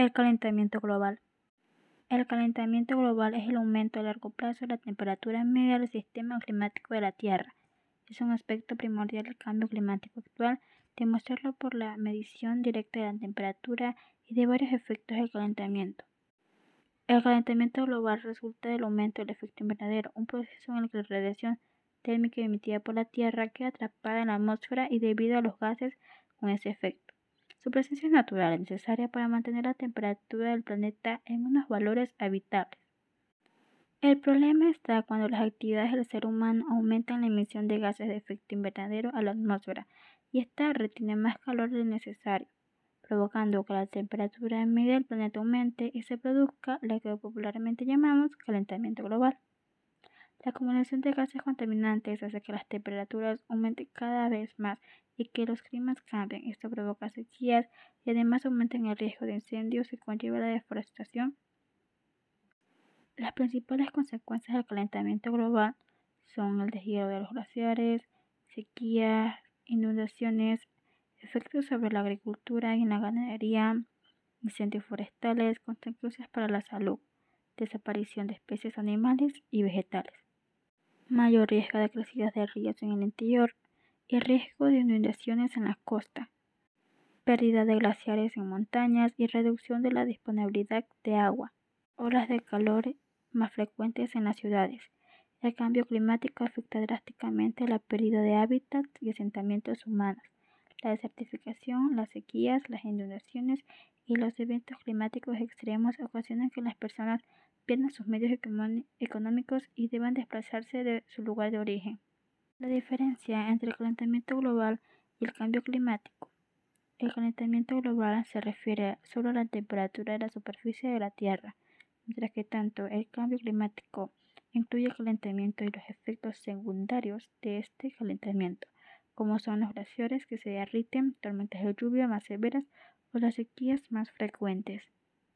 El calentamiento global. El calentamiento global es el aumento a largo plazo de la temperatura media del sistema climático de la Tierra. Es un aspecto primordial del cambio climático actual, demostrarlo por la medición directa de la temperatura y de varios efectos del calentamiento. El calentamiento global resulta del aumento del efecto invernadero, un proceso en el que la radiación térmica emitida por la Tierra queda atrapada en la atmósfera y debido a los gases con ese efecto. Su presencia es natural, es necesaria para mantener la temperatura del planeta en unos valores habitables. El problema está cuando las actividades del ser humano aumentan la emisión de gases de efecto invernadero a la atmósfera y esta retiene más calor del necesario, provocando que la temperatura media del planeta aumente y se produzca lo que popularmente llamamos calentamiento global. La acumulación de gases contaminantes hace que las temperaturas aumenten cada vez más y que los climas cambien. Esto provoca sequías y además aumenta el riesgo de incendios y conlleva la deforestación. Las principales consecuencias del calentamiento global son el deshielo de los glaciares, sequías, inundaciones, efectos sobre la agricultura y la ganadería, incendios forestales, consecuencias para la salud, desaparición de especies animales y vegetales mayor riesgo de crecidas de ríos en el interior y riesgo de inundaciones en la costa, pérdida de glaciares en montañas y reducción de la disponibilidad de agua, olas de calor más frecuentes en las ciudades. El cambio climático afecta drásticamente la pérdida de hábitats y asentamientos humanos, la desertificación, las sequías, las inundaciones y los eventos climáticos extremos ocasionan que las personas pierdan sus medios económicos y deban desplazarse de su lugar de origen. La diferencia entre el calentamiento global y el cambio climático. El calentamiento global se refiere solo a la temperatura de la superficie de la Tierra, mientras que tanto el cambio climático incluye el calentamiento y los efectos secundarios de este calentamiento, como son los glaciares que se derriten, tormentas de lluvia más severas o las sequías más frecuentes.